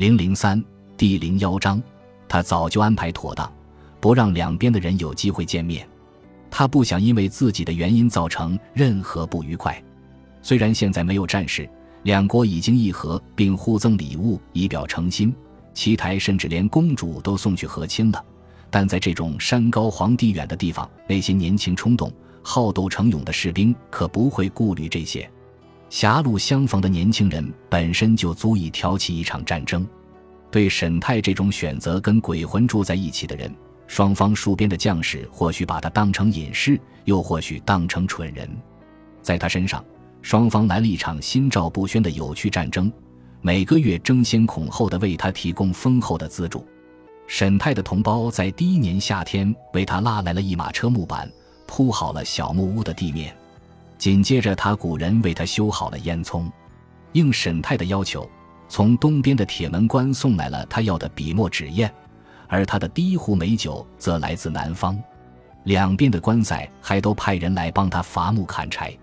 零零三第零幺章，他早就安排妥当，不让两边的人有机会见面。他不想因为自己的原因造成任何不愉快。虽然现在没有战事，两国已经议和并互赠礼物以表诚心，齐台甚至连公主都送去和亲了。但在这种山高皇帝远的地方，那些年轻冲动、好斗成勇的士兵可不会顾虑这些。狭路相逢的年轻人本身就足以挑起一场战争。对沈泰这种选择跟鬼魂住在一起的人，双方戍边的将士或许把他当成隐士，又或许当成蠢人。在他身上，双方来了一场心照不宣的有趣战争，每个月争先恐后的为他提供丰厚的资助。沈泰的同胞在第一年夏天为他拉来了一马车木板，铺好了小木屋的地面。紧接着，他古人为他修好了烟囱，应沈泰的要求，从东边的铁门关送来了他要的笔墨纸砚，而他的第一壶美酒则来自南方。两边的官塞还都派人来帮他伐木砍柴，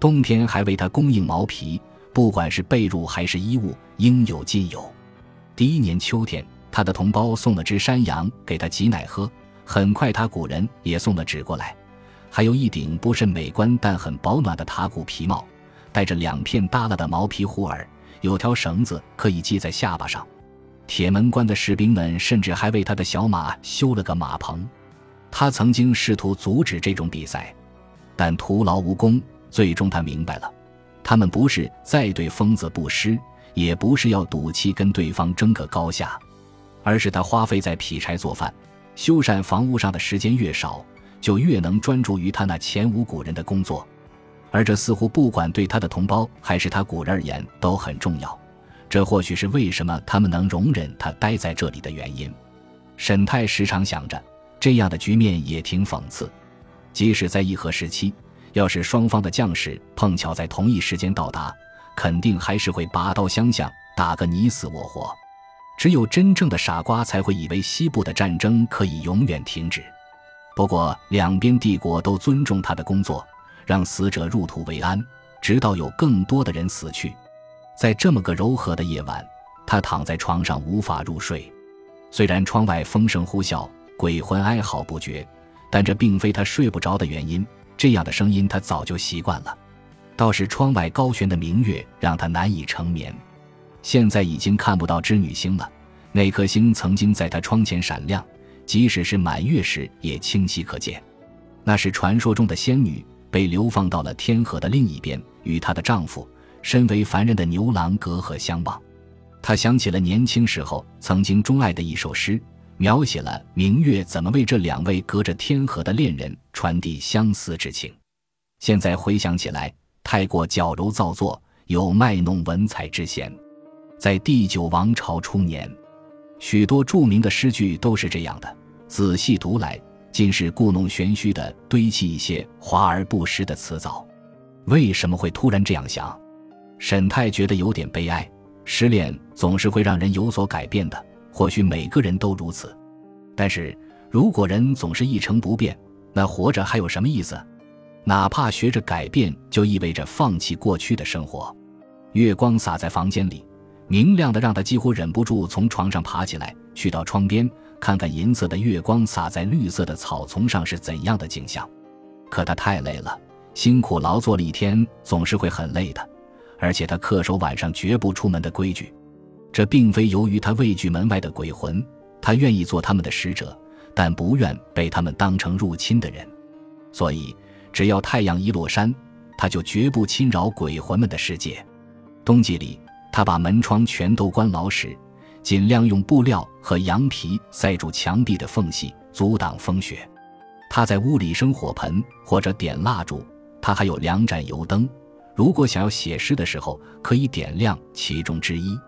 冬天还为他供应毛皮，不管是被褥还是衣物，应有尽有。第一年秋天，他的同胞送了只山羊给他挤奶喝，很快他古人也送了纸过来。还有一顶不甚美观但很保暖的塔古皮帽，带着两片耷拉的毛皮护耳，有条绳子可以系在下巴上。铁门关的士兵们甚至还为他的小马修了个马棚。他曾经试图阻止这种比赛，但徒劳无功。最终他明白了，他们不是在对疯子布施，也不是要赌气跟对方争个高下，而是他花费在劈柴做饭、修缮房屋上的时间越少。就越能专注于他那前无古人的工作，而这似乎不管对他的同胞还是他古人而言都很重要。这或许是为什么他们能容忍他待在这里的原因。沈泰时常想着，这样的局面也挺讽刺。即使在议和时期，要是双方的将士碰巧在同一时间到达，肯定还是会拔刀相向，打个你死我活。只有真正的傻瓜才会以为西部的战争可以永远停止。不过，两边帝国都尊重他的工作，让死者入土为安，直到有更多的人死去。在这么个柔和的夜晚，他躺在床上无法入睡。虽然窗外风声呼啸，鬼魂哀嚎不绝，但这并非他睡不着的原因。这样的声音他早就习惯了。倒是窗外高悬的明月让他难以成眠。现在已经看不到织女星了，那颗星曾经在他窗前闪亮。即使是满月时也清晰可见，那是传说中的仙女被流放到了天河的另一边，与她的丈夫身为凡人的牛郎隔河相望。她想起了年轻时候曾经钟爱的一首诗，描写了明月怎么为这两位隔着天河的恋人传递相思之情。现在回想起来，太过矫揉造作，有卖弄文采之嫌。在第九王朝初年。许多著名的诗句都是这样的，仔细读来，尽是故弄玄虚的堆砌一些华而不实的词藻。为什么会突然这样想？沈泰觉得有点悲哀。失恋总是会让人有所改变的，或许每个人都如此。但是如果人总是一成不变，那活着还有什么意思？哪怕学着改变，就意味着放弃过去的生活。月光洒在房间里。明亮的让他几乎忍不住从床上爬起来，去到窗边看看银色的月光洒在绿色的草丛上是怎样的景象。可他太累了，辛苦劳作了一天，总是会很累的。而且他恪守晚上绝不出门的规矩，这并非由于他畏惧门外的鬼魂，他愿意做他们的使者，但不愿被他们当成入侵的人。所以，只要太阳一落山，他就绝不侵扰鬼魂们的世界。冬季里。他把门窗全都关牢实，尽量用布料和羊皮塞住墙壁的缝隙，阻挡风雪。他在屋里生火盆或者点蜡烛，他还有两盏油灯。如果想要写诗的时候，可以点亮其中之一。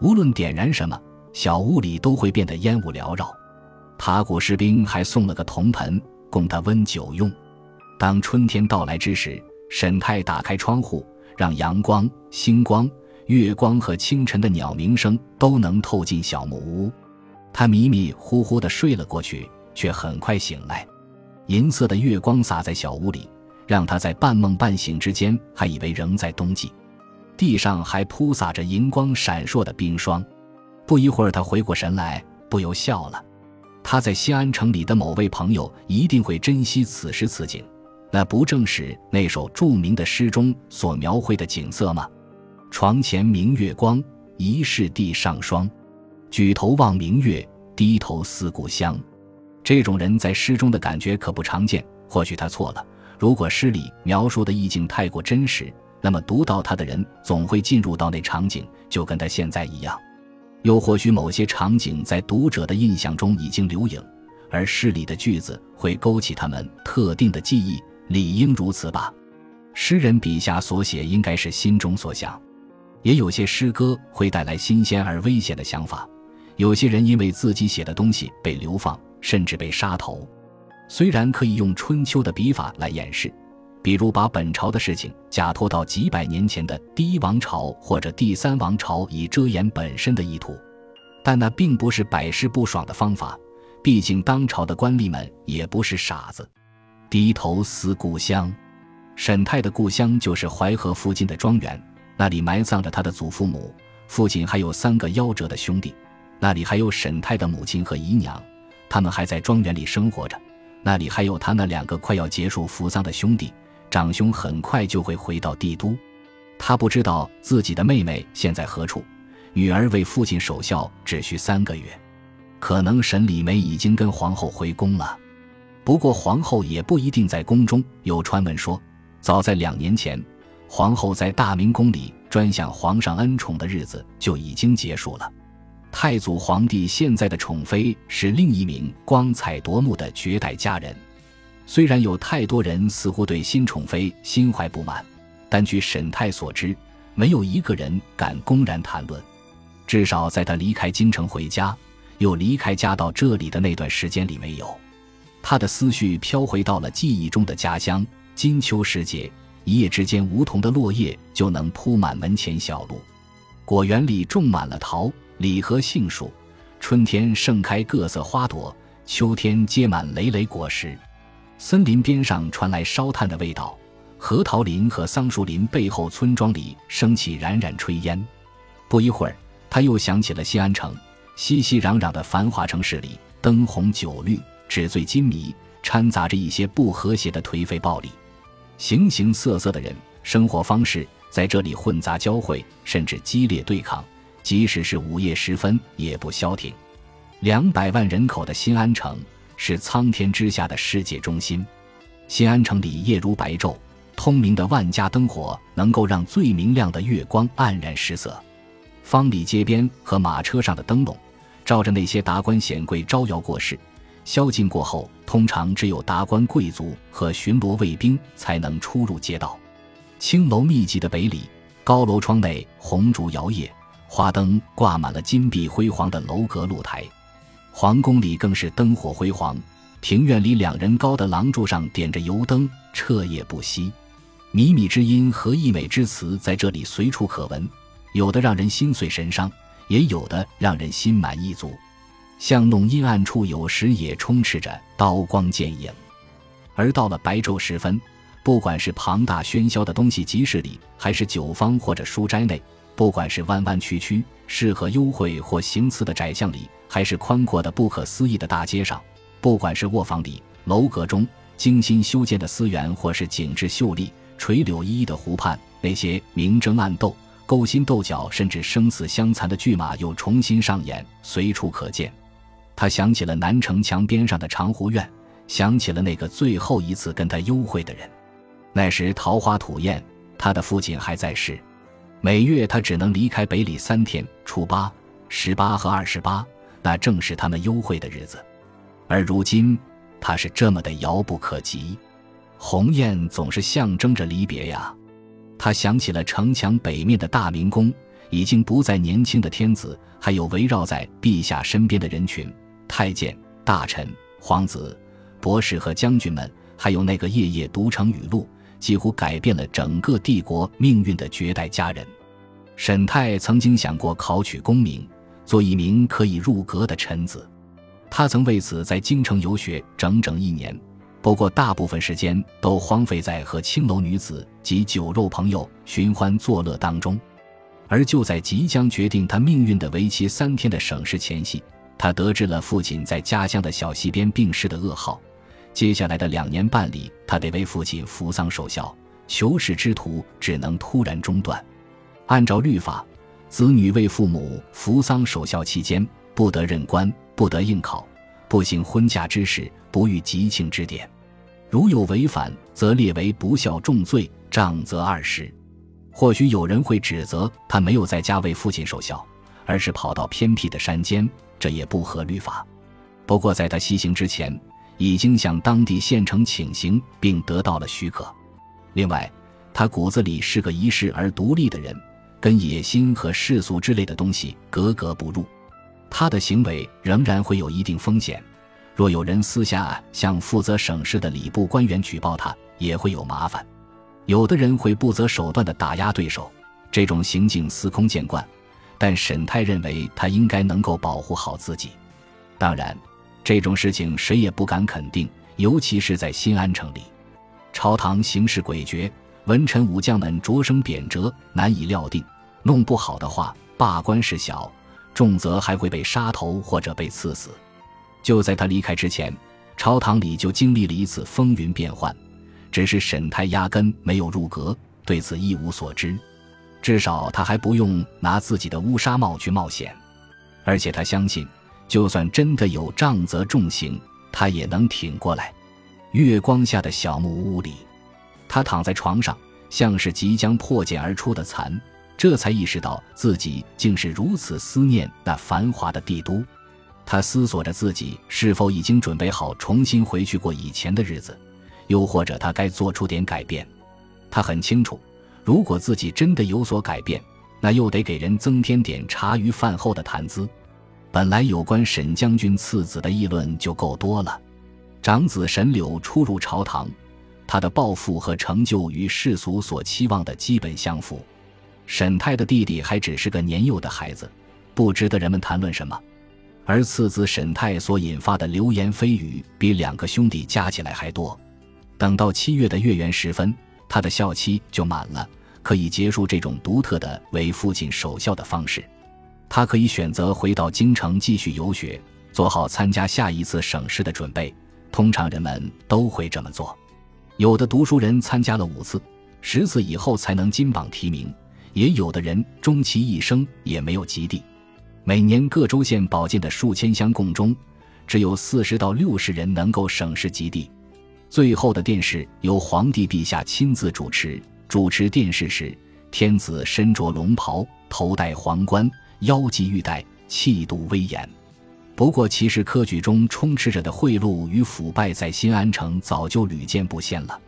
无论点燃什么，小屋里都会变得烟雾缭绕。塔古士兵还送了个铜盆供他温酒用。当春天到来之时，沈泰打开窗户，让阳光、星光。月光和清晨的鸟鸣声都能透进小木屋，他迷迷糊糊地睡了过去，却很快醒来。银色的月光洒在小屋里，让他在半梦半醒之间还以为仍在冬季。地上还铺洒着银光闪烁的冰霜，不一会儿，他回过神来，不由笑了。他在西安城里的某位朋友一定会珍惜此时此景，那不正是那首著名的诗中所描绘的景色吗？床前明月光，疑是地上霜。举头望明月，低头思故乡。这种人在诗中的感觉可不常见。或许他错了。如果诗里描述的意境太过真实，那么读到他的人总会进入到那场景，就跟他现在一样。又或许某些场景在读者的印象中已经留影，而诗里的句子会勾起他们特定的记忆，理应如此吧。诗人笔下所写应该是心中所想。也有些诗歌会带来新鲜而危险的想法。有些人因为自己写的东西被流放，甚至被杀头。虽然可以用春秋的笔法来掩饰，比如把本朝的事情假托到几百年前的第一王朝或者第三王朝，以遮掩本身的意图，但那并不是百试不爽的方法。毕竟当朝的官吏们也不是傻子。低头思故乡，沈泰的故乡就是淮河附近的庄园，那里埋葬着他的祖父母，父亲还有三个夭折的兄弟。那里还有沈泰的母亲和姨娘，他们还在庄园里生活着。那里还有他那两个快要结束服丧的兄弟，长兄很快就会回到帝都。他不知道自己的妹妹现在何处，女儿为父亲守孝只需三个月，可能沈礼梅已经跟皇后回宫了。不过皇后也不一定在宫中。有传闻说，早在两年前，皇后在大明宫里专享皇上恩宠的日子就已经结束了。太祖皇帝现在的宠妃是另一名光彩夺目的绝代佳人。虽然有太多人似乎对新宠妃心怀不满，但据沈泰所知，没有一个人敢公然谈论。至少在他离开京城回家，又离开家到这里的那段时间里，没有。他的思绪飘回到了记忆中的家乡。金秋时节，一夜之间，梧桐的落叶就能铺满门前小路，果园里种满了桃。李和杏树，春天盛开各色花朵，秋天结满累累果实。森林边上传来烧炭的味道，核桃林和桑树林背后村庄里升起冉冉炊烟。不一会儿，他又想起了西安城，熙熙攘攘的繁华城市里，灯红酒绿，纸醉金迷，掺杂着一些不和谐的颓废暴力，形形色色的人，生活方式在这里混杂交汇，甚至激烈对抗。即使是午夜时分，也不消停。两百万人口的新安城是苍天之下的世界中心。新安城里夜如白昼，通明的万家灯火能够让最明亮的月光黯然失色。方里街边和马车上的灯笼，照着那些达官显贵招摇过市。宵禁过后，通常只有达官贵族和巡逻卫兵才能出入街道。青楼密集的北里，高楼窗内红烛摇曳。花灯挂满了金碧辉煌的楼阁露台，皇宫里更是灯火辉煌。庭院里两人高的廊柱上点着油灯，彻夜不息。靡靡之音和溢美之词在这里随处可闻，有的让人心碎神伤，也有的让人心满意足。巷弄阴暗处，有时也充斥着刀光剑影。而到了白昼时分，不管是庞大喧嚣的东西集市里，还是酒坊或者书斋内。不管是弯弯曲曲、适合幽会或行刺的窄巷里，还是宽阔的不可思议的大街上；不管是卧房里、楼阁中精心修建的私园，或是景致秀丽、垂柳依依的湖畔，那些明争暗斗、勾心斗角，甚至生死相残的剧码又重新上演，随处可见。他想起了南城墙边上的长湖院，想起了那个最后一次跟他幽会的人。那时桃花吐艳，他的父亲还在世。每月他只能离开北里三天，初八、十八和二十八，那正是他们幽会的日子。而如今，他是这么的遥不可及。鸿雁总是象征着离别呀。他想起了城墙北面的大明宫，已经不再年轻的天子，还有围绕在陛下身边的人群：太监、大臣、皇子、博士和将军们，还有那个夜夜读成语录。几乎改变了整个帝国命运的绝代佳人，沈泰曾经想过考取功名，做一名可以入阁的臣子。他曾为此在京城游学整整一年，不过大部分时间都荒废在和青楼女子及酒肉朋友寻欢作乐当中。而就在即将决定他命运的为期三天的省试前夕，他得知了父亲在家乡的小溪边病逝的噩耗。接下来的两年半里，他得为父亲扶丧守孝，求仕之途只能突然中断。按照律法，子女为父母扶丧守孝期间，不得任官，不得应考，不行婚嫁之事，不遇吉庆之典。如有违反，则列为不孝重罪，杖责二十。或许有人会指责他没有在家为父亲守孝，而是跑到偏僻的山间，这也不合律法。不过在他西行之前，已经向当地县城请行，并得到了许可。另外，他骨子里是个遗世而独立的人，跟野心和世俗之类的东西格格不入。他的行为仍然会有一定风险，若有人私下向负责省事的礼部官员举报他，也会有麻烦。有的人会不择手段地打压对手，这种行径司空见惯。但沈泰认为他应该能够保护好自己。当然，这种事情谁也不敢肯定，尤其是在新安城里，朝堂形势诡谲，文臣武将们着声贬谪，难以料定。弄不好的话，罢官事小，重则还会被杀头或者被赐死。就在他离开之前，朝堂里就经历了一次风云变幻。只是沈泰压根没有入阁，对此一无所知。至少他还不用拿自己的乌纱帽去冒险，而且他相信，就算真的有杖责重刑，他也能挺过来。月光下的小木屋里，他躺在床上，像是即将破茧而出的蚕，这才意识到自己竟是如此思念那繁华的帝都。他思索着自己是否已经准备好重新回去过以前的日子。又或者他该做出点改变，他很清楚，如果自己真的有所改变，那又得给人增添点茶余饭后的谈资。本来有关沈将军次子的议论就够多了，长子沈柳初入朝堂，他的抱负和成就与世俗所期望的基本相符。沈泰的弟弟还只是个年幼的孩子，不值得人们谈论什么，而次子沈泰所引发的流言蜚语，比两个兄弟加起来还多。等到七月的月圆时分，他的孝期就满了，可以结束这种独特的为父亲守孝的方式。他可以选择回到京城继续游学，做好参加下一次省试的准备。通常人们都会这么做。有的读书人参加了五次、十次以后才能金榜题名，也有的人终其一生也没有及第。每年各州县保荐的数千箱贡中，只有四十到六十人能够省试及第。最后的殿试由皇帝陛下亲自主持。主持殿试时，天子身着龙袍，头戴皇冠，腰系玉带，气度威严。不过，其实科举中充斥着的贿赂与腐败，在新安城早就屡见不鲜了。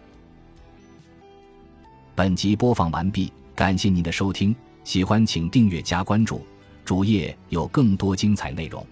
本集播放完毕，感谢您的收听，喜欢请订阅加关注，主页有更多精彩内容。